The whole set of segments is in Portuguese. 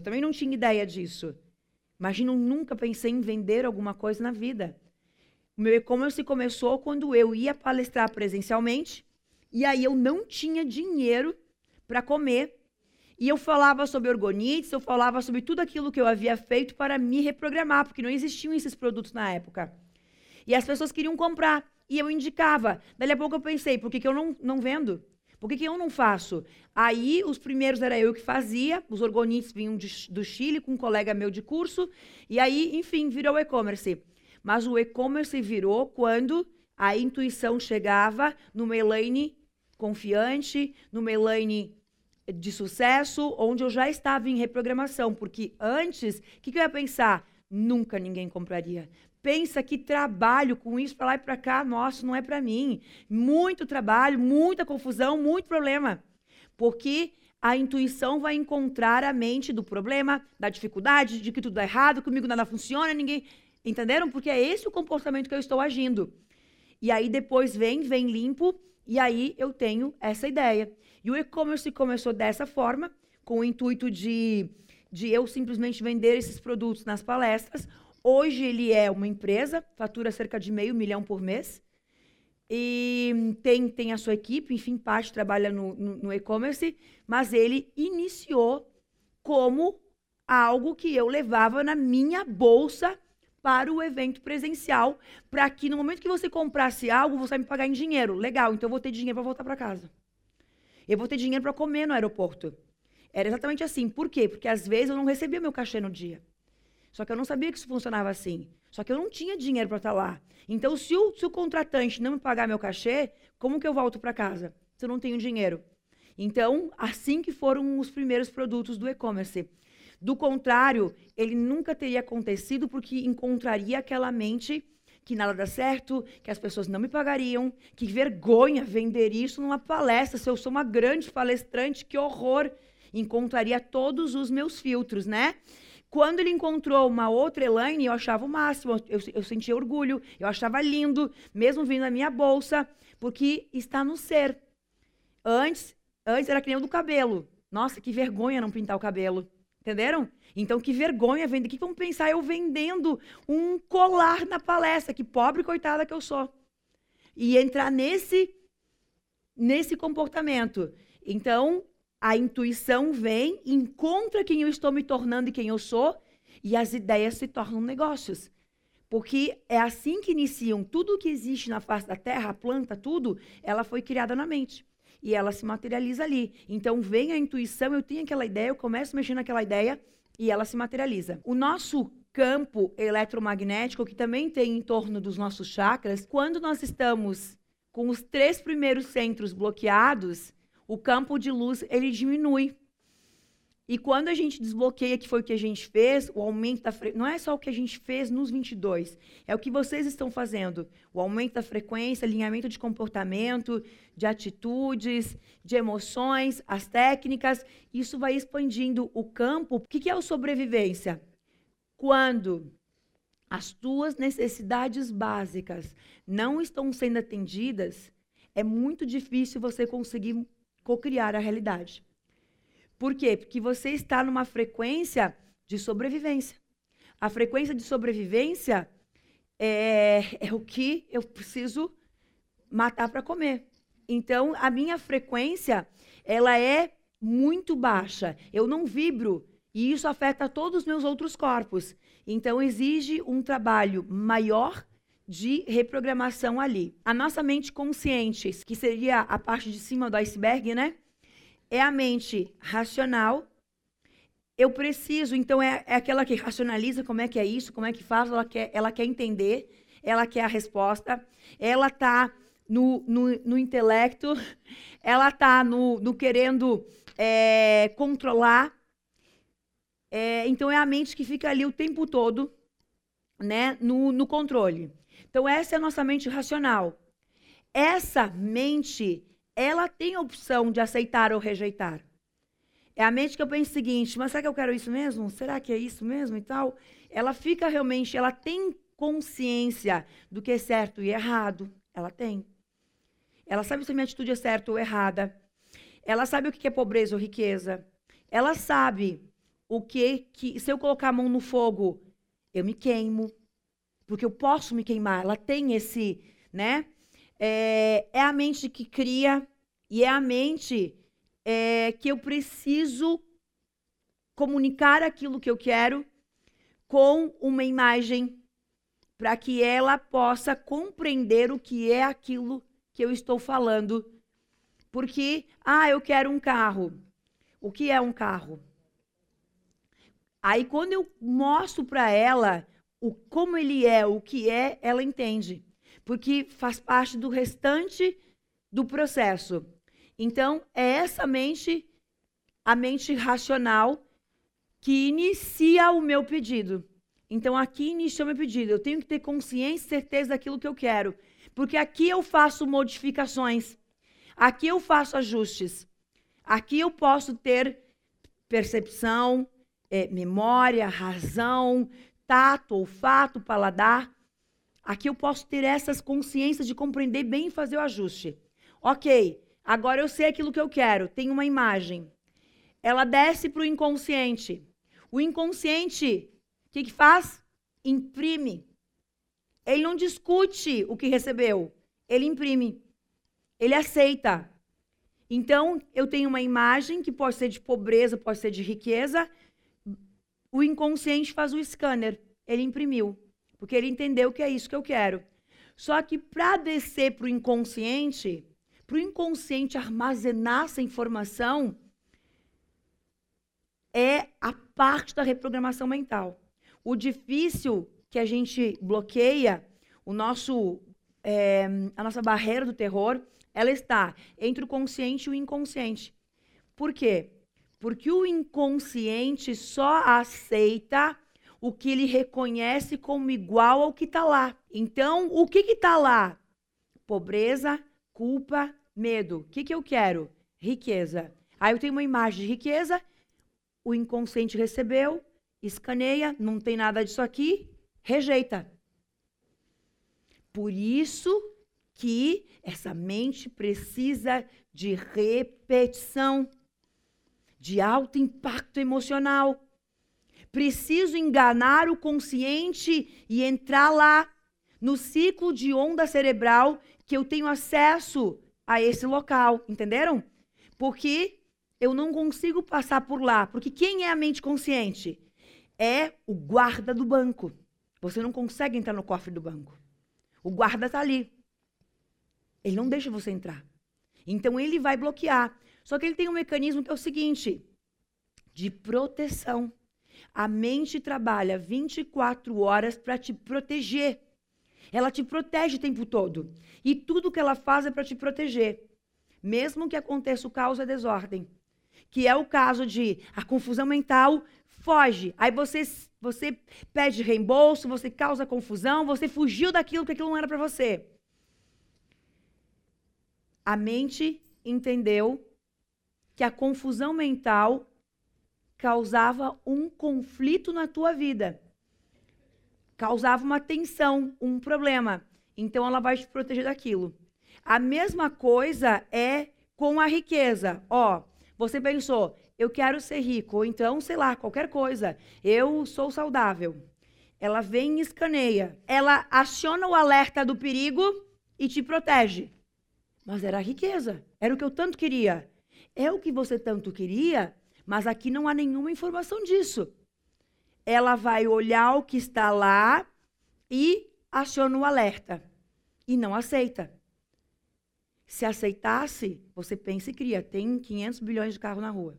Eu também não tinha ideia disso. Imagino, nunca pensei em vender alguma coisa na vida. O meu e-commerce começou quando eu ia palestrar presencialmente e aí eu não tinha dinheiro para comer. E eu falava sobre orgonites, eu falava sobre tudo aquilo que eu havia feito para me reprogramar, porque não existiam esses produtos na época. E as pessoas queriam comprar. E eu indicava. Daí a pouco eu pensei, por que, que eu não, não vendo? Por que, que eu não faço? Aí, os primeiros era eu que fazia, os orgonites vinham de, do Chile com um colega meu de curso, e aí, enfim, virou e-commerce. Mas o e-commerce virou quando a intuição chegava no Elaine confiante, no Elaine de sucesso, onde eu já estava em reprogramação. Porque antes, o que, que eu ia pensar? Nunca ninguém compraria. Pensa que trabalho com isso para lá e para cá, nossa, não é para mim. Muito trabalho, muita confusão, muito problema. Porque a intuição vai encontrar a mente do problema, da dificuldade, de que tudo dá errado, comigo nada funciona, ninguém. Entenderam? Porque é esse o comportamento que eu estou agindo. E aí depois vem, vem limpo, e aí eu tenho essa ideia. E o e-commerce começou dessa forma, com o intuito de, de eu simplesmente vender esses produtos nas palestras. Hoje ele é uma empresa, fatura cerca de meio milhão por mês. E tem, tem a sua equipe, enfim, parte trabalha no, no, no e-commerce, mas ele iniciou como algo que eu levava na minha bolsa para o evento presencial, para que no momento que você comprasse algo, você vai me pagar em dinheiro. Legal, então eu vou ter dinheiro para voltar para casa. Eu vou ter dinheiro para comer no aeroporto. Era exatamente assim. Por quê? Porque às vezes eu não recebia meu cachê no dia. Só que eu não sabia que isso funcionava assim. Só que eu não tinha dinheiro para estar lá. Então, se o, se o contratante não me pagar meu cachê, como que eu volto para casa? Se eu não tenho dinheiro. Então, assim que foram os primeiros produtos do e-commerce. Do contrário, ele nunca teria acontecido porque encontraria aquela mente que nada dá certo, que as pessoas não me pagariam, que vergonha vender isso numa palestra. Se eu sou uma grande palestrante, que horror! Encontraria todos os meus filtros, né? Quando ele encontrou uma outra Elaine, eu achava o máximo, eu, eu sentia orgulho, eu achava lindo, mesmo vindo na minha bolsa, porque está no ser. Antes, antes era que nem o do cabelo. Nossa, que vergonha não pintar o cabelo. Entenderam? Então, que vergonha vender. O que vão pensar eu vendendo um colar na palestra? Que pobre coitada que eu sou. E entrar nesse, nesse comportamento. Então, a intuição vem, encontra quem eu estou me tornando e quem eu sou, e as ideias se tornam negócios. Porque é assim que iniciam. Tudo que existe na face da terra, a planta, tudo, ela foi criada na mente e ela se materializa ali. Então vem a intuição, eu tenho aquela ideia, eu começo mexer naquela ideia e ela se materializa. O nosso campo eletromagnético, que também tem em torno dos nossos chakras, quando nós estamos com os três primeiros centros bloqueados, o campo de luz ele diminui. E quando a gente desbloqueia, que foi o que a gente fez, o aumento da frequência, não é só o que a gente fez nos 22, é o que vocês estão fazendo. O aumento da frequência, alinhamento de comportamento, de atitudes, de emoções, as técnicas, isso vai expandindo o campo. O que é o sobrevivência? Quando as tuas necessidades básicas não estão sendo atendidas, é muito difícil você conseguir cocriar a realidade. Por quê? Porque você está numa frequência de sobrevivência. A frequência de sobrevivência é, é o que eu preciso matar para comer. Então, a minha frequência, ela é muito baixa. Eu não vibro e isso afeta todos os meus outros corpos. Então, exige um trabalho maior de reprogramação ali. A nossa mente consciente, que seria a parte de cima do iceberg, né? é a mente racional. Eu preciso, então é, é aquela que racionaliza como é que é isso, como é que faz, ela quer, ela quer entender, ela quer a resposta, ela está no, no, no, intelecto, ela está no, no querendo é, controlar, É, então é a mente que fica ali o tempo todo, né, no, no controle. Então essa é a nossa mente racional. Essa mente, ela tem a opção de aceitar ou rejeitar. É a mente que eu penso o seguinte, mas será que eu quero isso mesmo? Será que é isso mesmo e tal? Ela fica realmente, ela tem consciência do que é certo e errado. Ela tem. Ela sabe se a minha atitude é certa ou errada. Ela sabe o que é pobreza ou riqueza. Ela sabe o que, que se eu colocar a mão no fogo, eu me queimo. Porque eu posso me queimar. Ela tem esse, né? É, é a mente que cria e é a mente é, que eu preciso comunicar aquilo que eu quero com uma imagem para que ela possa compreender o que é aquilo que eu estou falando. Porque, ah, eu quero um carro. O que é um carro? Aí quando eu mostro para ela o como ele é, o que é, ela entende. Porque faz parte do restante do processo. Então, é essa mente, a mente racional, que inicia o meu pedido. Então, aqui inicia o meu pedido. Eu tenho que ter consciência e certeza daquilo que eu quero. Porque aqui eu faço modificações. Aqui eu faço ajustes. Aqui eu posso ter percepção, é, memória, razão, tato, olfato, paladar. Aqui eu posso ter essas consciências de compreender bem e fazer o ajuste. Ok, Agora eu sei aquilo que eu quero. Tem uma imagem. Ela desce para o inconsciente. O inconsciente, o que, que faz? Imprime. Ele não discute o que recebeu. Ele imprime. Ele aceita. Então, eu tenho uma imagem que pode ser de pobreza, pode ser de riqueza. O inconsciente faz o scanner. Ele imprimiu. Porque ele entendeu que é isso que eu quero. Só que para descer para o inconsciente, para o inconsciente armazenar essa informação é a parte da reprogramação mental. O difícil que a gente bloqueia, o nosso, é, a nossa barreira do terror, ela está entre o consciente e o inconsciente. Por quê? Porque o inconsciente só aceita o que ele reconhece como igual ao que está lá. Então, o que está lá? Pobreza, culpa, Medo. O que, que eu quero? Riqueza. Aí eu tenho uma imagem de riqueza, o inconsciente recebeu, escaneia, não tem nada disso aqui, rejeita. Por isso que essa mente precisa de repetição, de alto impacto emocional. Preciso enganar o consciente e entrar lá no ciclo de onda cerebral que eu tenho acesso a esse local, entenderam? Porque eu não consigo passar por lá, porque quem é a mente consciente? É o guarda do banco. Você não consegue entrar no cofre do banco. O guarda está ali. Ele não deixa você entrar. Então ele vai bloquear. Só que ele tem um mecanismo que é o seguinte: de proteção. A mente trabalha 24 horas para te proteger. Ela te protege o tempo todo. E tudo que ela faz é para te proteger. Mesmo que aconteça o caos e a desordem. Que é o caso de a confusão mental foge. Aí você, você pede reembolso, você causa confusão, você fugiu daquilo que aquilo não era para você. A mente entendeu que a confusão mental causava um conflito na tua vida causava uma tensão, um problema. Então ela vai te proteger daquilo. A mesma coisa é com a riqueza. Ó, você pensou, eu quero ser rico, ou então, sei lá, qualquer coisa. Eu sou saudável. Ela vem e escaneia. Ela aciona o alerta do perigo e te protege. Mas era a riqueza. Era o que eu tanto queria. É o que você tanto queria, mas aqui não há nenhuma informação disso ela vai olhar o que está lá e aciona o alerta. E não aceita. Se aceitasse, você pensa e cria. Tem 500 bilhões de carro na rua.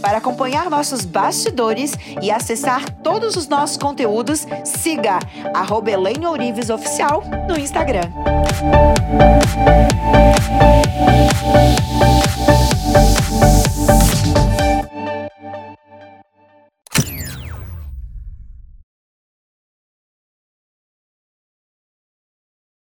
Para acompanhar nossos bastidores e acessar todos os nossos conteúdos, siga Elaine Ourives Oficial no Instagram.